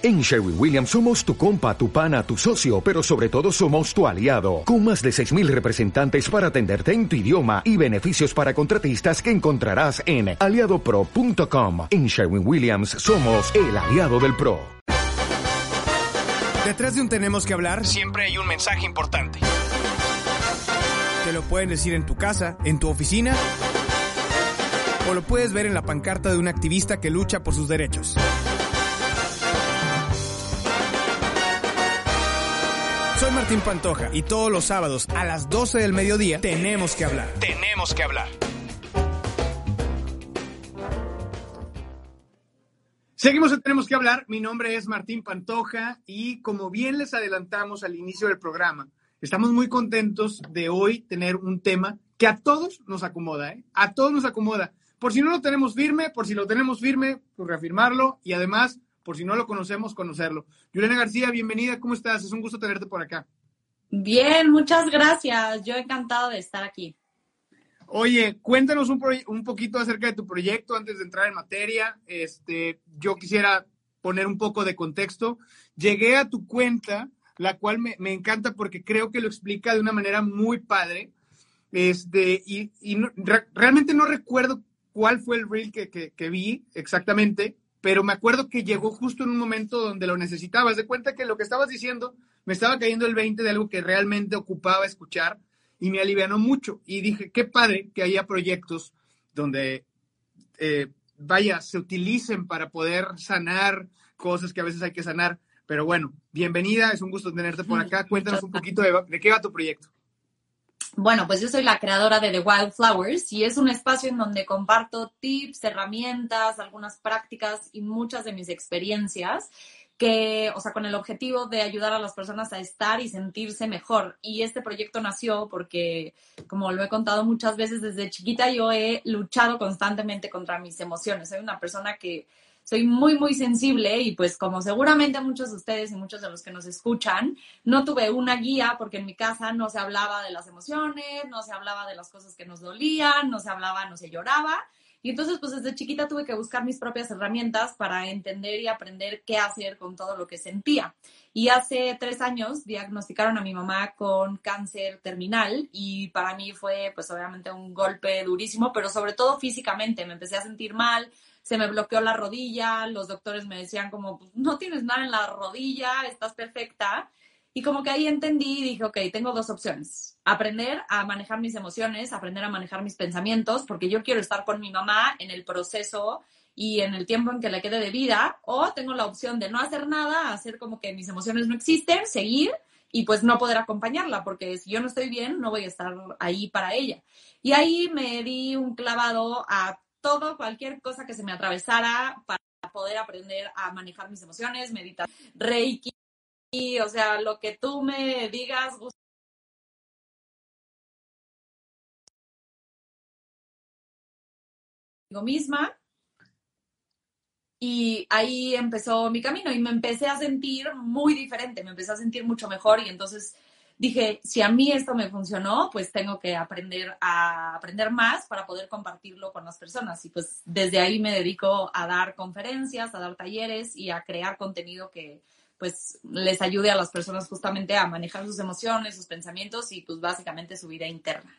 En Sherwin Williams somos tu compa, tu pana, tu socio, pero sobre todo somos tu aliado, con más de 6.000 representantes para atenderte en tu idioma y beneficios para contratistas que encontrarás en aliadopro.com. En Sherwin Williams somos el aliado del PRO. Detrás de un tenemos que hablar, siempre hay un mensaje importante. Te lo pueden decir en tu casa, en tu oficina, o lo puedes ver en la pancarta de un activista que lucha por sus derechos. Martín Pantoja y todos los sábados a las 12 del mediodía tenemos que hablar. Tenemos que hablar. Seguimos en Tenemos que hablar. Mi nombre es Martín Pantoja y como bien les adelantamos al inicio del programa, estamos muy contentos de hoy tener un tema que a todos nos acomoda, ¿eh? A todos nos acomoda. Por si no lo tenemos firme, por si lo tenemos firme, pues reafirmarlo y además por si no lo conocemos, conocerlo. Juliana García, bienvenida, ¿cómo estás? Es un gusto tenerte por acá. Bien, muchas gracias. Yo encantado de estar aquí. Oye, cuéntanos un, un, poquito acerca de tu proyecto antes de entrar en materia. Este, yo quisiera poner un poco de contexto. Llegué a tu cuenta, la cual me, encanta porque creo que lo explica de una manera muy padre. Este, y, y realmente no recuerdo cuál fue el reel que, que vi exactamente, pero me acuerdo que llegó justo en un momento donde lo necesitabas. De cuenta que lo que estabas diciendo me estaba cayendo el 20 de algo que realmente ocupaba escuchar y me alivianó mucho. Y dije, qué padre que haya proyectos donde, eh, vaya, se utilicen para poder sanar cosas que a veces hay que sanar. Pero bueno, bienvenida, es un gusto tenerte por acá. Cuéntanos un poquito de, de qué va tu proyecto. Bueno, pues yo soy la creadora de The Wildflowers y es un espacio en donde comparto tips, herramientas, algunas prácticas y muchas de mis experiencias que, o sea, con el objetivo de ayudar a las personas a estar y sentirse mejor. Y este proyecto nació porque, como lo he contado muchas veces desde chiquita, yo he luchado constantemente contra mis emociones. Soy una persona que soy muy, muy sensible y pues como seguramente muchos de ustedes y muchos de los que nos escuchan, no tuve una guía porque en mi casa no se hablaba de las emociones, no se hablaba de las cosas que nos dolían, no se hablaba, no se lloraba. Y entonces, pues desde chiquita tuve que buscar mis propias herramientas para entender y aprender qué hacer con todo lo que sentía. Y hace tres años diagnosticaron a mi mamá con cáncer terminal y para mí fue, pues obviamente, un golpe durísimo, pero sobre todo físicamente. Me empecé a sentir mal, se me bloqueó la rodilla, los doctores me decían como, pues, no tienes nada en la rodilla, estás perfecta. Y como que ahí entendí y dije, ok, tengo dos opciones. Aprender a manejar mis emociones, aprender a manejar mis pensamientos, porque yo quiero estar con mi mamá en el proceso y en el tiempo en que le quede de vida, o tengo la opción de no hacer nada, hacer como que mis emociones no existen, seguir y pues no poder acompañarla, porque si yo no estoy bien, no voy a estar ahí para ella. Y ahí me di un clavado a todo, cualquier cosa que se me atravesara para poder aprender a manejar mis emociones, meditar, reiki, o sea, lo que tú me digas. Yo misma. Y ahí empezó mi camino y me empecé a sentir muy diferente, me empecé a sentir mucho mejor y entonces dije, si a mí esto me funcionó, pues tengo que aprender a aprender más para poder compartirlo con las personas. Y pues desde ahí me dedico a dar conferencias, a dar talleres y a crear contenido que pues les ayude a las personas justamente a manejar sus emociones, sus pensamientos y pues básicamente su vida interna.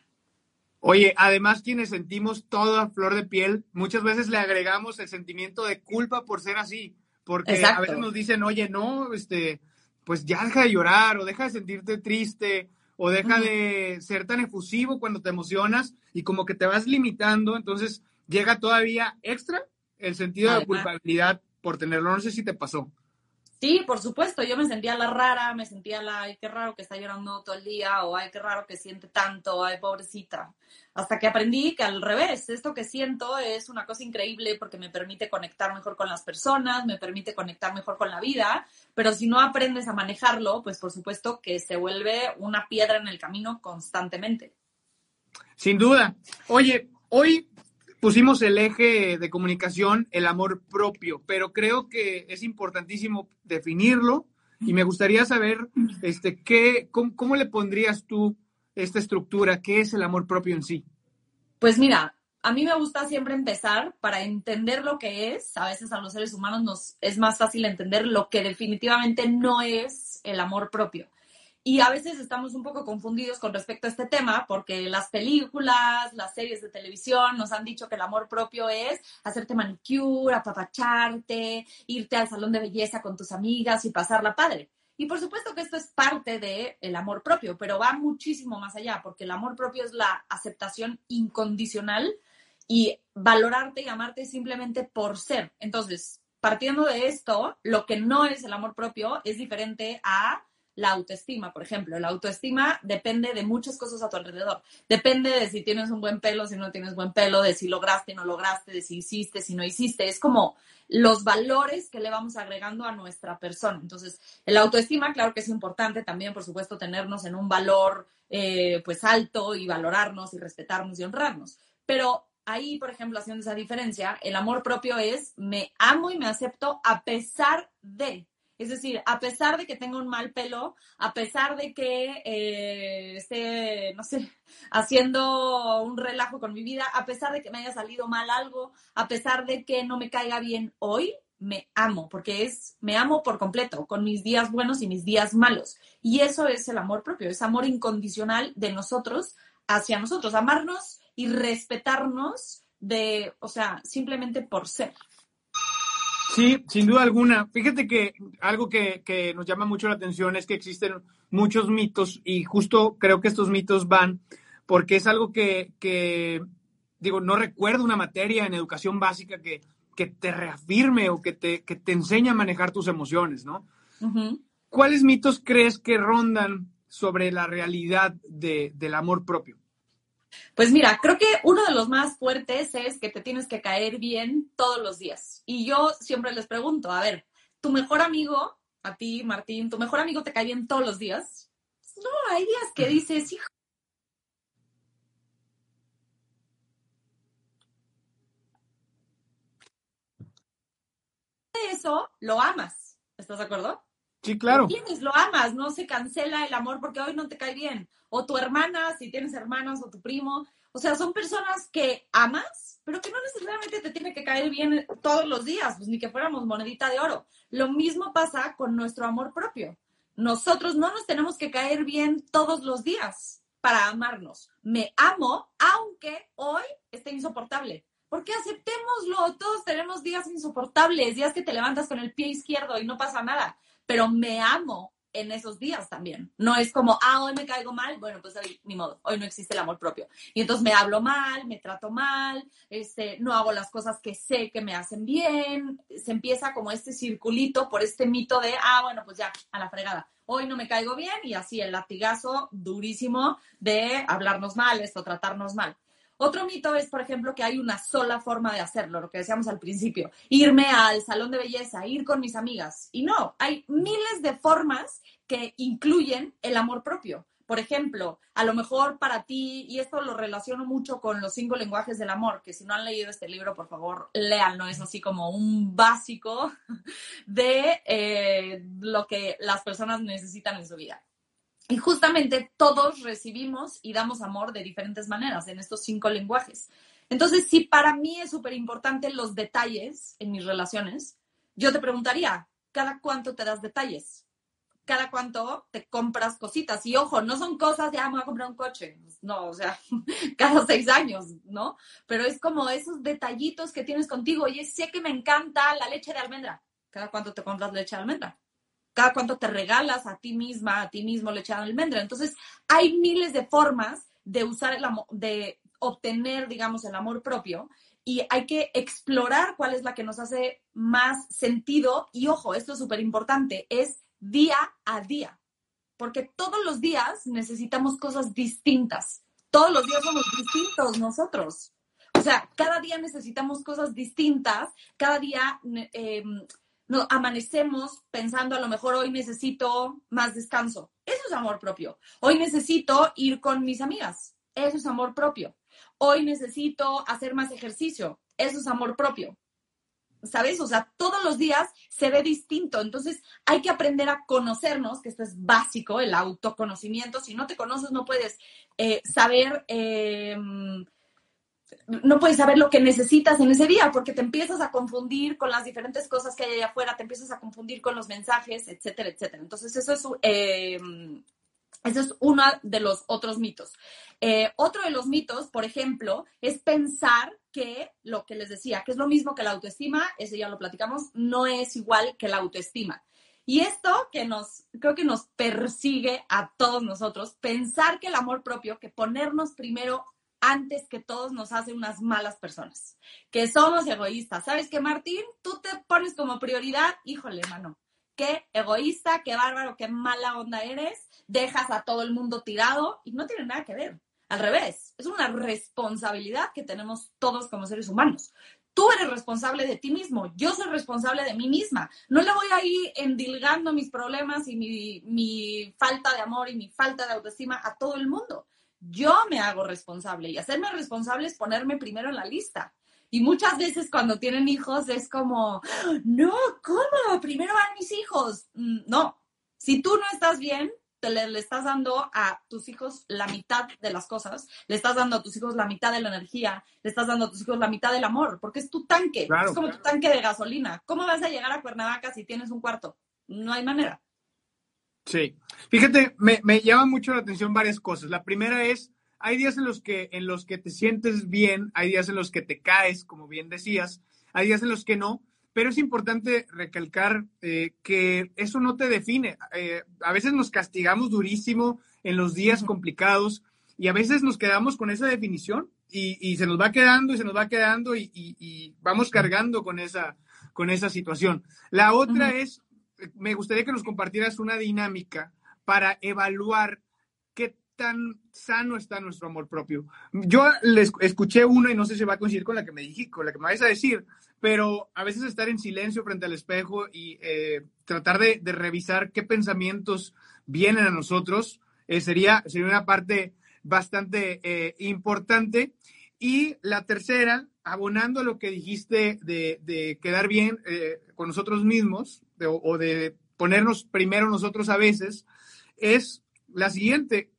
Oye, además quienes sentimos toda flor de piel, muchas veces le agregamos el sentimiento de culpa por ser así, porque a veces nos dicen, oye, no, este, pues ya deja de llorar o deja de sentirte triste o deja de ser tan efusivo cuando te emocionas y como que te vas limitando, entonces llega todavía extra el sentido de culpabilidad por tenerlo. No sé si te pasó. Sí, por supuesto, yo me sentía la rara, me sentía la, ay, qué raro que está llorando todo el día, o ay, qué raro que siente tanto, ay, pobrecita. Hasta que aprendí que al revés, esto que siento es una cosa increíble porque me permite conectar mejor con las personas, me permite conectar mejor con la vida, pero si no aprendes a manejarlo, pues por supuesto que se vuelve una piedra en el camino constantemente. Sin duda. Oye, hoy pusimos el eje de comunicación, el amor propio, pero creo que es importantísimo definirlo y me gustaría saber este, qué, cómo, le pondrías tú esta estructura, qué es el amor propio en sí. Pues mira, a mí me gusta siempre empezar para entender lo que es. A veces a los seres humanos nos es más fácil entender lo que definitivamente no es el amor propio. Y a veces estamos un poco confundidos con respecto a este tema porque las películas, las series de televisión nos han dicho que el amor propio es hacerte manicure, apapacharte, irte al salón de belleza con tus amigas y pasarla padre. Y por supuesto que esto es parte del el amor propio, pero va muchísimo más allá porque el amor propio es la aceptación incondicional y valorarte y amarte simplemente por ser. Entonces, partiendo de esto, lo que no es el amor propio es diferente a la autoestima, por ejemplo. La autoestima depende de muchas cosas a tu alrededor. Depende de si tienes un buen pelo, si no tienes buen pelo, de si lograste, no lograste, de si hiciste, si no hiciste. Es como los valores que le vamos agregando a nuestra persona. Entonces, el autoestima, claro que es importante también, por supuesto, tenernos en un valor eh, pues alto y valorarnos y respetarnos y honrarnos. Pero ahí, por ejemplo, haciendo esa diferencia, el amor propio es me amo y me acepto a pesar de. Es decir, a pesar de que tenga un mal pelo, a pesar de que eh, esté, no sé, haciendo un relajo con mi vida, a pesar de que me haya salido mal algo, a pesar de que no me caiga bien hoy, me amo, porque es, me amo por completo, con mis días buenos y mis días malos. Y eso es el amor propio, es amor incondicional de nosotros hacia nosotros, amarnos y respetarnos de, o sea, simplemente por ser. Sí, sin duda alguna. Fíjate que algo que, que, nos llama mucho la atención es que existen muchos mitos y justo creo que estos mitos van porque es algo que, que digo, no recuerdo una materia en educación básica que, que te reafirme o que te, que te enseñe a manejar tus emociones, ¿no? ¿Cuáles mitos crees que rondan sobre la realidad de, del amor propio? Pues mira, creo que uno de los más fuertes es que te tienes que caer bien todos los días. Y yo siempre les pregunto, a ver, ¿tu mejor amigo, a ti, Martín, tu mejor amigo te cae bien todos los días? No, hay días que dices, hijo. Eso lo amas, ¿estás de acuerdo? Sí, claro. Tienes, lo amas, no se cancela el amor porque hoy no te cae bien. O tu hermana, si tienes hermanos, o tu primo. O sea, son personas que amas, pero que no necesariamente te tiene que caer bien todos los días, pues ni que fuéramos monedita de oro. Lo mismo pasa con nuestro amor propio. Nosotros no nos tenemos que caer bien todos los días para amarnos. Me amo, aunque hoy esté insoportable. Porque aceptémoslo, todos tenemos días insoportables, días que te levantas con el pie izquierdo y no pasa nada pero me amo en esos días también. No es como, ah, hoy me caigo mal, bueno, pues hoy ni modo, hoy no existe el amor propio. Y entonces me hablo mal, me trato mal, este, no hago las cosas que sé que me hacen bien. Se empieza como este circulito por este mito de, ah, bueno, pues ya, a la fregada. Hoy no me caigo bien y así el latigazo durísimo de hablarnos mal, esto, tratarnos mal. Otro mito es, por ejemplo, que hay una sola forma de hacerlo, lo que decíamos al principio, irme al salón de belleza, ir con mis amigas. Y no, hay miles de formas que incluyen el amor propio. Por ejemplo, a lo mejor para ti, y esto lo relaciono mucho con los cinco lenguajes del amor, que si no han leído este libro, por favor, léanlo, es así como un básico de eh, lo que las personas necesitan en su vida. Y justamente todos recibimos y damos amor de diferentes maneras en estos cinco lenguajes. Entonces, si para mí es súper importante los detalles en mis relaciones, yo te preguntaría, ¿cada cuánto te das detalles? ¿Cada cuánto te compras cositas? Y ojo, no son cosas de, ah, a comprar un coche. No, o sea, cada seis años, ¿no? Pero es como esos detallitos que tienes contigo. Y sé que me encanta la leche de almendra. ¿Cada cuánto te compras leche de almendra? Cada cuánto te regalas a ti misma, a ti mismo leche de almendra. Entonces, hay miles de formas de usar el amor, de obtener, digamos, el amor propio y hay que explorar cuál es la que nos hace más sentido. Y ojo, esto es súper importante, es día a día, porque todos los días necesitamos cosas distintas. Todos los días somos distintos nosotros. O sea, cada día necesitamos cosas distintas, cada día eh, no, amanecemos pensando a lo mejor hoy necesito más descanso. Eso es amor propio. Hoy necesito ir con mis amigas. Eso es amor propio. Hoy necesito hacer más ejercicio. Eso es amor propio. ¿Sabes? O sea, todos los días se ve distinto. Entonces hay que aprender a conocernos, que esto es básico, el autoconocimiento. Si no te conoces, no puedes eh, saber... Eh, no puedes saber lo que necesitas en ese día porque te empiezas a confundir con las diferentes cosas que hay allá afuera, te empiezas a confundir con los mensajes, etcétera, etcétera. Entonces, eso es, eh, eso es uno de los otros mitos. Eh, otro de los mitos, por ejemplo, es pensar que lo que les decía, que es lo mismo que la autoestima, ese ya lo platicamos, no es igual que la autoestima. Y esto que nos, creo que nos persigue a todos nosotros, pensar que el amor propio, que ponernos primero antes que todos nos hace unas malas personas, que somos egoístas. ¿Sabes qué, Martín? Tú te pones como prioridad, híjole, mano, qué egoísta, qué bárbaro, qué mala onda eres, dejas a todo el mundo tirado y no tiene nada que ver. Al revés, es una responsabilidad que tenemos todos como seres humanos. Tú eres responsable de ti mismo, yo soy responsable de mí misma. No le voy a ir endilgando mis problemas y mi, mi falta de amor y mi falta de autoestima a todo el mundo yo me hago responsable y hacerme responsable es ponerme primero en la lista. Y muchas veces cuando tienen hijos es como, no, ¿cómo? Primero van mis hijos. Mm, no, si tú no estás bien, te le, estás dando a tus hijos la mitad de las cosas, le estás dando a tus hijos la mitad de la energía, le estás dando a tus hijos la mitad del amor, porque es tu tanque, es como tu tanque de gasolina. ¿Cómo vas a llegar a Cuernavaca si tienes un cuarto? No hay manera. Sí, fíjate, me, me llama mucho la atención varias cosas. La primera es, hay días en los que en los que te sientes bien, hay días en los que te caes, como bien decías, hay días en los que no, pero es importante recalcar eh, que eso no te define. Eh, a veces nos castigamos durísimo en los días complicados y a veces nos quedamos con esa definición y, y se nos va quedando y se nos va quedando y, y, vamos cargando con esa, con esa situación. La otra es me gustaría que nos compartieras una dinámica para evaluar qué tan sano está nuestro amor propio. Yo les escuché una y no sé si va a coincidir con la que me dijiste, con la que me vais a decir, pero a veces estar en silencio frente al espejo y eh, tratar de, revisar qué pensamientos vienen a nosotros eh, sería, sería una parte bastante eh, importante. Y la tercera, abonando a lo que dijiste de, quedar bien con nosotros mismos, o de ponernos primero nosotros a veces, es la siguiente.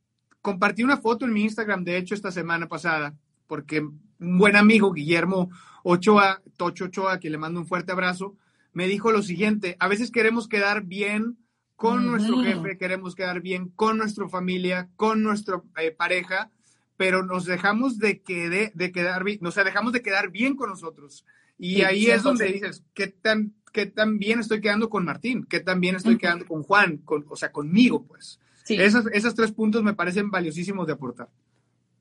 Compartí una foto en mi Instagram, de hecho, esta semana pasada, porque un buen amigo, Guillermo Ochoa, Tocho Ochoa, que le mando un fuerte abrazo, me dijo lo siguiente, a veces queremos quedar bien con nuestro jefe, queremos quedar bien con nuestra familia, con nuestra eh, pareja, pero nos dejamos de, que de, quedar bien, o sea, dejamos de quedar bien con nosotros. Y ahí es donde dices, ¿qué tan qué tan bien estoy quedando con Martín, qué tan bien estoy quedando con Juan, con, o sea, conmigo, pues. Sí. Esos, esos tres puntos me parecen valiosísimos de aportar.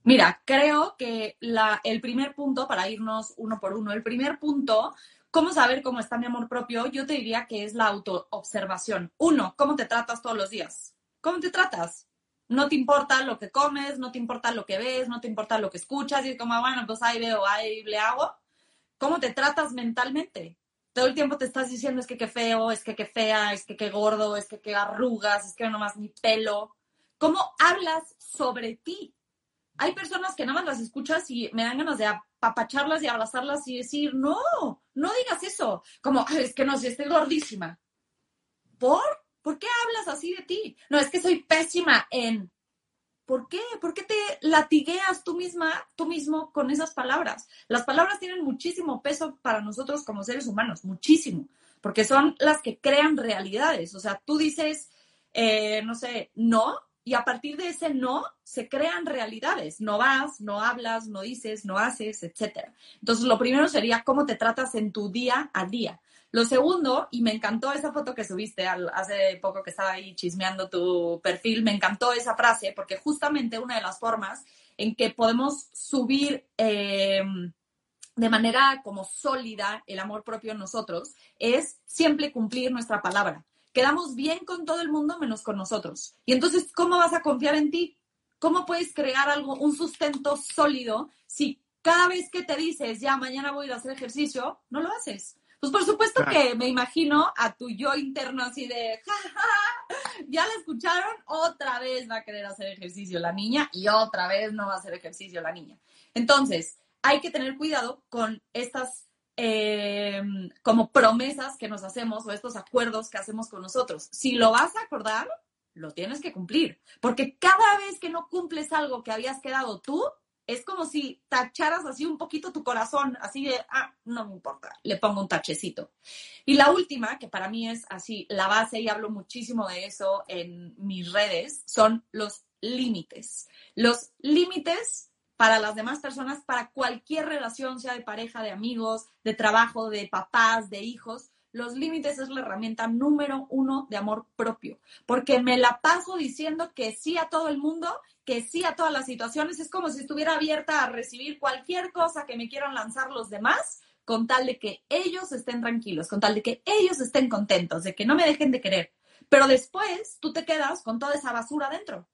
Mira, creo que la, el primer punto, para irnos uno por uno, el primer punto, ¿cómo saber cómo está mi amor propio? Yo te diría que es la autoobservación. Uno, ¿cómo te tratas todos los días? ¿Cómo te tratas? No te importa lo que comes, no te importa lo que ves, no te importa lo que escuchas y es como, bueno, pues ahí veo, ahí le hago. ¿Cómo te tratas mentalmente? Todo el tiempo te estás diciendo es que qué feo, es que qué fea, es que qué gordo, es que qué arrugas, es que no más ni pelo. ¿Cómo hablas sobre ti? Hay personas que nada más las escuchas y me dan ganas de apapacharlas y abrazarlas y decir, no, no digas eso. Como, es que no, si estoy gordísima. ¿Por? ¿Por qué hablas así de ti? No, es que soy pésima en ¿Por qué? ¿Por qué te latigueas tú misma, tú mismo con esas palabras? Las palabras tienen muchísimo peso para nosotros como seres humanos, muchísimo, porque son las que crean realidades. O sea, tú dices, eh, no sé, no, y a partir de ese no se crean realidades. No vas, no hablas, no dices, no haces, etc. Entonces, lo primero sería cómo te tratas en tu día a día. Lo segundo, y me encantó esa foto que subiste hace poco que estaba ahí chismeando tu perfil, me encantó esa frase porque justamente una de las formas en que podemos subir eh, de manera como sólida el amor propio en nosotros es siempre cumplir nuestra palabra. Quedamos bien con todo el mundo menos con nosotros. Y entonces, ¿cómo vas a confiar en ti? ¿Cómo puedes crear algo, un sustento sólido si cada vez que te dices, ya mañana voy a a hacer ejercicio, no lo haces? Pues por supuesto que me imagino a tu yo interno así de, ya la escucharon, otra vez va a querer hacer ejercicio la niña y otra vez no va a hacer ejercicio la niña. Entonces, hay que tener cuidado con estas eh, como promesas que nos hacemos o estos acuerdos que hacemos con nosotros. Si lo vas a acordar, lo tienes que cumplir, porque cada vez que no cumples algo que habías quedado tú, es como si tacharas así un poquito tu corazón, así de, ah, no me importa, le pongo un tachecito. Y la última, que para mí es así la base y hablo muchísimo de eso en mis redes, son los límites. Los límites para las demás personas, para cualquier relación, sea de pareja, de amigos, de trabajo, de papás, de hijos, los límites es la herramienta número uno de amor propio, porque me la paso diciendo que sí a todo el mundo, que sí a todas las situaciones, es como si estuviera abierta a recibir cualquier cosa que me quieran lanzar los demás, con tal de que ellos estén tranquilos, con tal de que ellos estén contentos, de que no me dejen de querer. Pero después tú te quedas con toda esa basura dentro.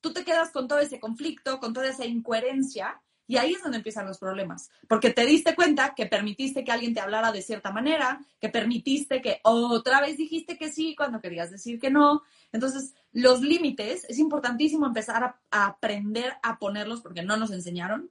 Tú te quedas con todo ese conflicto, con toda esa incoherencia y ahí es donde empiezan los problemas, porque te diste cuenta que permitiste que alguien te hablara de cierta manera, que permitiste que otra vez dijiste que sí cuando querías decir que no. Entonces, los límites, es importantísimo empezar a, aprender a ponerlos porque no nos enseñaron.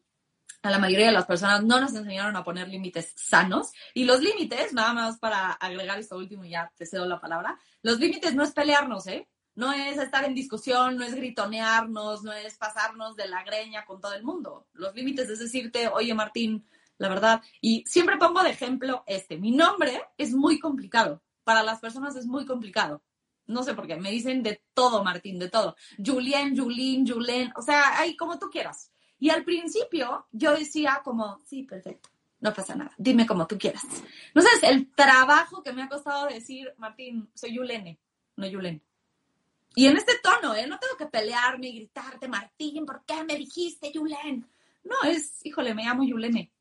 A la mayoría de las personas no nos enseñaron a poner límites sanos. Y los límites, nada más para agregar esto último, ya te cedo la palabra, los límites no es pelearnos, ¿eh? No es estar en discusión, no es gritonearnos, no es pasarnos de la greña con todo el mundo. Los límites es decirte, oye Martín, la verdad, y siempre pongo de ejemplo este, mi nombre es muy complicado, para las personas es muy complicado. No sé por qué, me dicen de todo, Martín, de todo. Julien, Julín, Julen, o sea, ahí como tú quieras. Y al principio yo decía como, sí, perfecto, no pasa nada, dime como tú quieras. No sabes el trabajo que me ha costado decir, Martín, soy Yulene, no Yulen. Y en este tono, ¿eh? No tengo que pelearme y gritarte, Martín, ¿por qué me dijiste Yulen? No, es, híjole, me llamo Yulene.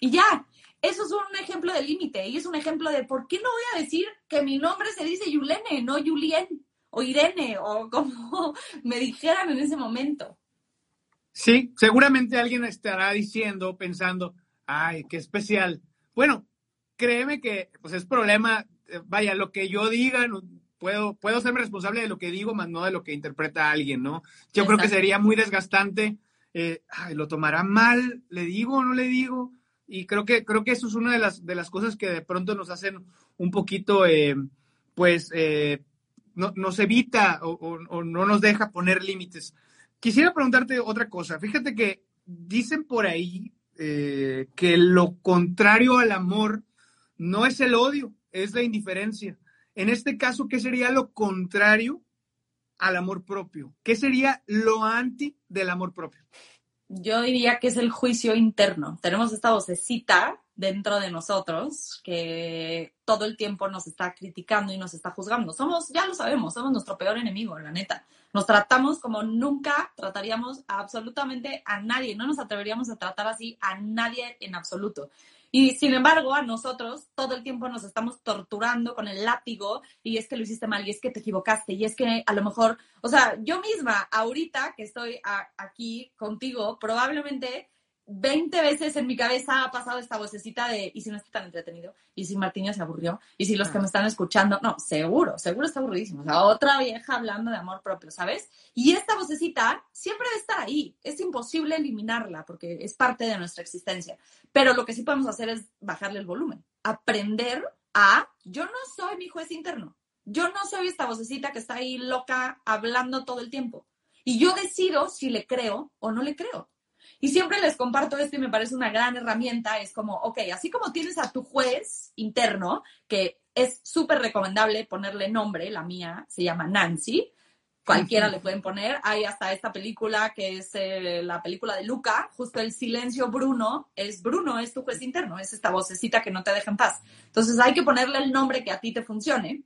Y ya, eso es un ejemplo de límite y es un ejemplo de por qué no voy a decir que mi nombre se dice Yulene, no Julien o Irene o como me dijeran en ese momento. Sí, seguramente alguien estará diciendo, pensando, ay, qué especial. Bueno, créeme que pues es problema, eh, vaya, lo que yo diga, puedo, puedo serme responsable de lo que digo, más no de lo que interpreta alguien, ¿no? Yo creo que sería muy desgastante. Eh, ¿Lo tomará mal? ¿Le digo o no le digo? Y creo que, creo que eso es una de las, de las cosas que de pronto nos hacen un poquito, eh, pues, eh, no, nos evita o, no nos deja poner límites. Quisiera preguntarte otra cosa. Fíjate que dicen por ahí que lo contrario al amor no es el odio, es la indiferencia. En este caso, ¿qué sería lo contrario al amor propio? ¿Qué sería lo anti del amor propio? Yo diría que es el juicio interno. Tenemos esta vocecita dentro de nosotros que todo el tiempo nos está criticando y nos está juzgando. Somos, ya lo sabemos, somos nuestro peor enemigo, la neta. Nos tratamos como nunca trataríamos absolutamente a nadie. No nos atreveríamos a tratar así a nadie en absoluto. Y sin embargo, a nosotros todo el tiempo nos estamos torturando con el látigo y es que lo hiciste mal y es que te equivocaste y es que a lo mejor, o sea, yo misma, ahorita que estoy aquí contigo, probablemente 20 veces en mi cabeza ha pasado esta vocecita de, ¿y si no está tan entretenido? ¿Y si Martín se aburrió? ¿Y si los que me están escuchando? No, seguro, seguro está aburridísimo. O sea, otra vieja hablando de amor propio, ¿sabes? Y esta vocecita siempre debe estar ahí. Es imposible eliminarla porque es parte de nuestra existencia. Pero lo que sí podemos hacer es bajarle el volumen. Aprender a, yo no soy mi juez interno. Yo no soy esta vocecita que está ahí loca hablando todo el tiempo. Y yo decido si le creo o no le creo. Y siempre les comparto esto y me parece una gran herramienta. Es como, ok, así como tienes a tu juez interno, que es súper recomendable ponerle nombre, la mía se llama Nancy, cualquiera le pueden poner. Hay hasta esta película que es eh, la película de Luca, justo el silencio Bruno, es Bruno, es tu juez interno, es esta vocecita que no te deja en paz. Entonces hay que ponerle el nombre que a ti te funcione.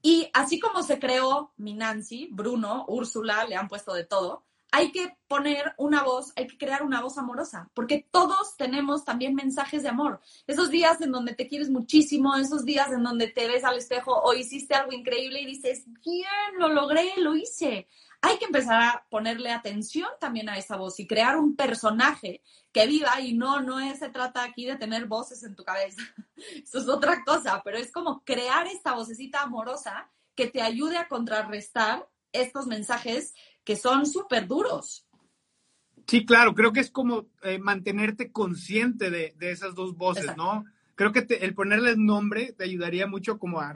Y así como se creó mi Nancy, Bruno, Úrsula, le han puesto de todo, hay que poner una voz, hay que crear una voz amorosa, porque todos tenemos también mensajes de amor. Esos días en donde te quieres muchísimo, esos días en donde te ves al espejo o hiciste algo increíble y dices, bien, lo logré, lo hice. Hay que empezar a ponerle atención también a esa voz y crear un personaje que viva y no, no es, se trata aquí de tener voces en tu cabeza. Eso es otra cosa, pero es como crear esta vocecita amorosa que te ayude a contrarrestar estos mensajes que son súper duros. Sí, claro, creo que es como eh, mantenerte consciente de, esas dos voces, ¿no? Creo que el ponerles nombre te ayudaría mucho como a,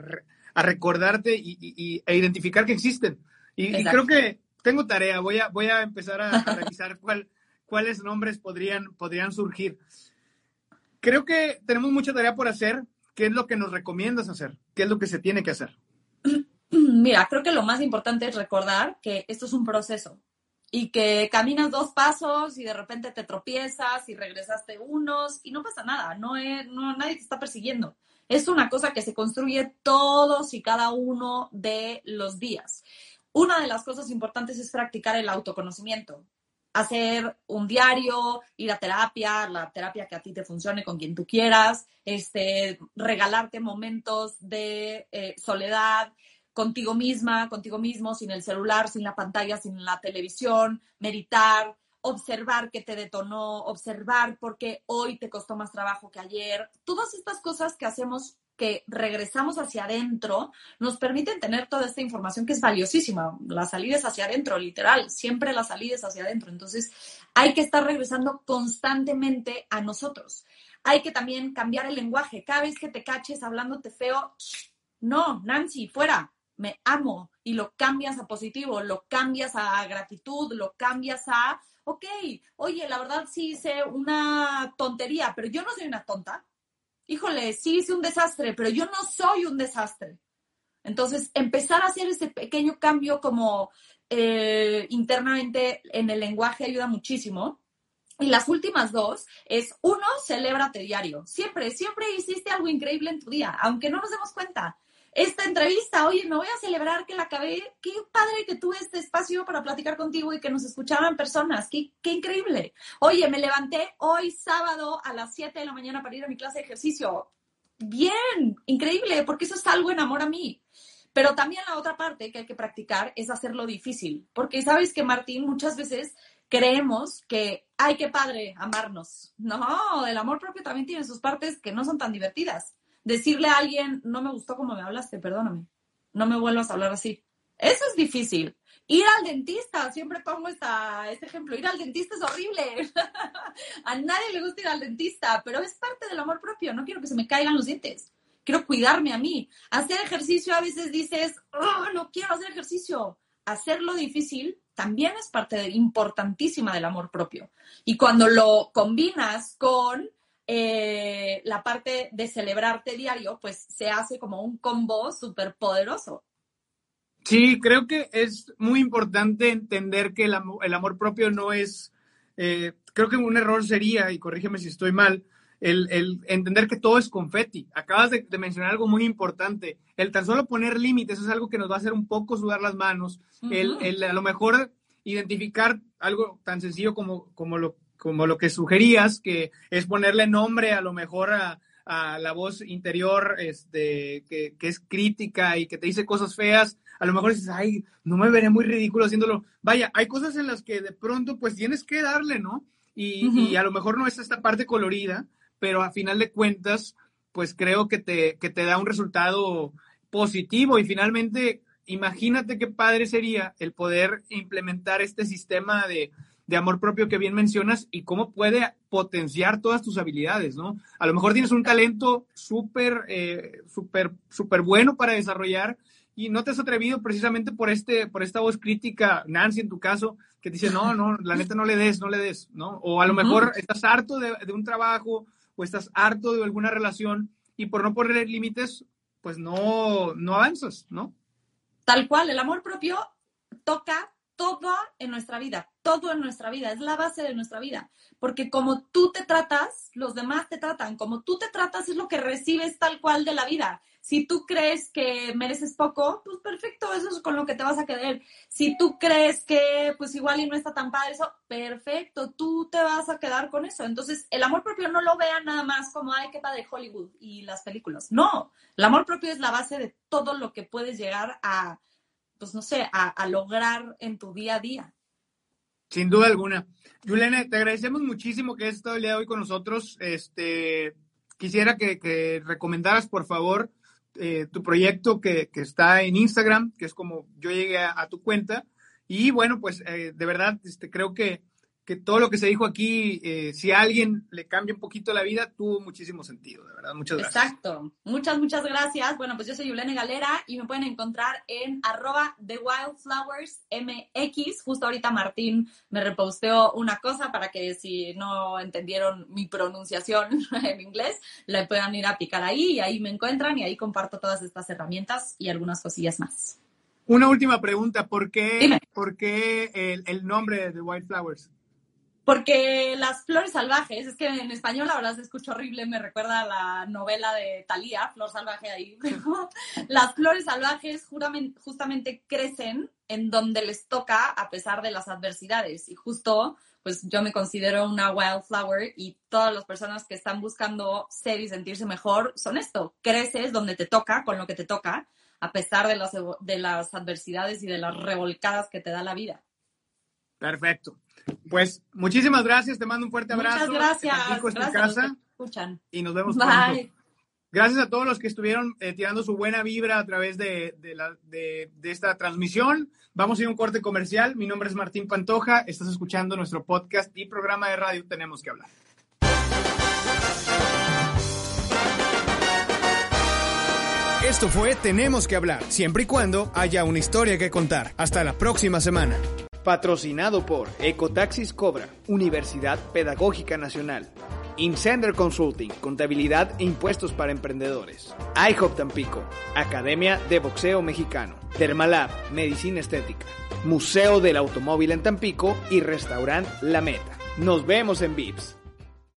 recordarte y, e identificar que existen. Y, creo que tengo tarea, voy a, voy a empezar a, revisar cuál, cuáles nombres podrían, podrían surgir. Creo que tenemos mucha tarea por hacer. ¿Qué es lo que nos recomiendas hacer? ¿Qué es lo que se tiene que hacer? Mira, creo que lo más importante es recordar que esto es un proceso y que caminas dos pasos y de repente te tropiezas y regresaste unos y no pasa nada, no, es, no nadie te está persiguiendo. Es una cosa que se construye todos y cada uno de los días. Una de las cosas importantes es practicar el autoconocimiento, hacer un diario, ir a terapia, la terapia que a ti te funcione con quien tú quieras, este, regalarte momentos de eh, soledad, contigo misma, contigo mismo, sin el celular, sin la pantalla, sin la televisión, meditar, observar qué te detonó, observar por qué hoy te costó más trabajo que ayer. Todas estas cosas que hacemos que regresamos hacia adentro, nos permiten tener toda esta información que es valiosísima. La salida es hacia adentro, literal, siempre la salida es hacia adentro. Entonces, hay que estar regresando constantemente a nosotros. Hay que también cambiar el lenguaje. Cada vez que te caches hablándote feo, no, Nancy, fuera me amo y lo cambias a positivo, lo cambias a gratitud, lo cambias a, ok, oye, la verdad sí hice una tontería, pero yo no soy una tonta. Híjole, sí hice un desastre, pero yo no soy un desastre. Entonces, empezar a hacer ese pequeño cambio como eh, internamente en el lenguaje ayuda muchísimo. Y las últimas dos es, uno, celébrate diario. Siempre, siempre hiciste algo increíble en tu día, aunque no nos demos cuenta esta entrevista. Oye, me voy a celebrar que la acabé. Qué padre que tuve este espacio para platicar contigo y que nos escucharan personas. Qué, increíble. Oye, me levanté hoy sábado a las 7 de la mañana para ir a mi clase de ejercicio. Bien, increíble, porque eso es algo en amor a mí. Pero también la otra parte que hay que practicar es hacerlo difícil, porque sabes que Martín muchas veces creemos que, ay, qué padre amarnos. No, el amor propio también tiene sus partes que no son tan divertidas decirle a alguien, no me gustó como me hablaste, perdóname, no me vuelvas a hablar así. Eso es difícil. Ir al dentista, siempre pongo esta, este ejemplo, ir al dentista es horrible. a nadie le gusta ir al dentista, pero es parte del amor propio. No quiero que se me caigan los dientes. Quiero cuidarme a mí. Hacer ejercicio a veces dices, oh, no quiero hacer ejercicio. Hacerlo difícil también es parte importantísima del amor propio. Y cuando lo combinas con eh, la parte de celebrarte diario, pues se hace como un combo súper poderoso. Sí, creo que es muy importante entender que el, amor, propio no es, eh, creo que un error sería, y corrígeme si estoy mal, el, entender que todo es confeti. Acabas de, mencionar algo muy importante. El tan solo poner límites es algo que nos va a hacer un poco sudar las manos. el, a lo mejor identificar algo tan sencillo como, como lo como lo que sugerías, que es ponerle nombre a lo mejor a, la voz interior este, que, es crítica y que te dice cosas feas, a lo mejor dices, ay, no me veré muy ridículo haciéndolo. Vaya, hay cosas en las que de pronto pues tienes que darle, ¿no? Y, a lo mejor no es esta parte colorida, pero a final de cuentas, pues creo que te, que te da un resultado positivo y finalmente imagínate qué padre sería el poder implementar este sistema de, de amor propio que bien mencionas y cómo puede potenciar todas tus habilidades, ¿no? A lo mejor tienes un talento súper, eh, súper, súper bueno para desarrollar y no te has atrevido precisamente por, este, por esta voz crítica, Nancy en tu caso, que te dice, no, no, la neta no le des, no le des, ¿no? O a lo mejor estás harto de, de un trabajo o estás harto de alguna relación y por no poner límites, pues no, no avanzas, ¿no? Tal cual, el amor propio toca todo en nuestra vida, todo en nuestra vida, es la base de nuestra vida, porque como tú te tratas, los demás te tratan, como tú te tratas es lo que recibes tal cual de la vida. Si tú crees que mereces poco, pues perfecto, eso es con lo que te vas a quedar. Si tú crees que pues igual y no está tan padre eso, perfecto, tú te vas a quedar con eso. Entonces, el amor propio no lo vean nada más como, ay, qué padre Hollywood y las películas. No, el amor propio es la base de todo lo que puedes llegar a pues no sé, a, lograr en tu día a día. Sin duda alguna. Juliana, te agradecemos muchísimo que hayas estado el día hoy con nosotros. Este, quisiera que, recomendaras, por favor, eh, tu proyecto que, está en Instagram, que es como yo llegué a, tu cuenta. Y bueno, pues eh, de verdad, este, creo que, que todo lo que se dijo aquí, eh, si a alguien le cambia un poquito la vida, tuvo muchísimo sentido, de verdad. Muchas gracias. Exacto. Muchas, muchas gracias. Bueno, pues yo soy Yulene Galera y me pueden encontrar en arroba The Wildflowers MX. Justo ahorita Martín me reposteó una cosa para que si no entendieron mi pronunciación en inglés, le puedan ir a picar ahí y ahí me encuentran y ahí comparto todas estas herramientas y algunas cosillas más. Una última pregunta, ¿por qué, ¿por qué el, el nombre de The Wildflowers? Porque las flores salvajes, es que en español la verdad se escucha horrible, me recuerda a la novela de Thalía, Flor Salvaje ahí. las flores salvajes justamente crecen en donde les toca a pesar de las adversidades. Y justo, pues yo me considero una wildflower y todas las personas que están buscando ser y sentirse mejor son esto. Creces donde te toca, con lo que te toca, a pesar de las, de las adversidades y de las revolcadas que te da la vida. Perfecto. Pues muchísimas gracias, te mando un fuerte abrazo. Muchas gracias. gracias casa, escuchan. Y nos vemos pronto. Gracias a todos los que estuvieron eh, tirando su buena vibra a través de, la, de, esta transmisión. Vamos a ir a un corte comercial. Mi nombre es Martín Pantoja. Estás escuchando nuestro podcast y programa de radio Tenemos que hablar. Esto fue Tenemos que hablar, siempre y cuando haya una historia que contar. Hasta la próxima semana. Patrocinado por Ecotaxis Cobra, Universidad Pedagógica Nacional. Incender Consulting, Contabilidad e Impuestos para Emprendedores. IHOP Tampico, Academia de Boxeo Mexicano. Dermalab, Medicina Estética. Museo del Automóvil en Tampico y Restaurant La Meta. Nos vemos en VIPS.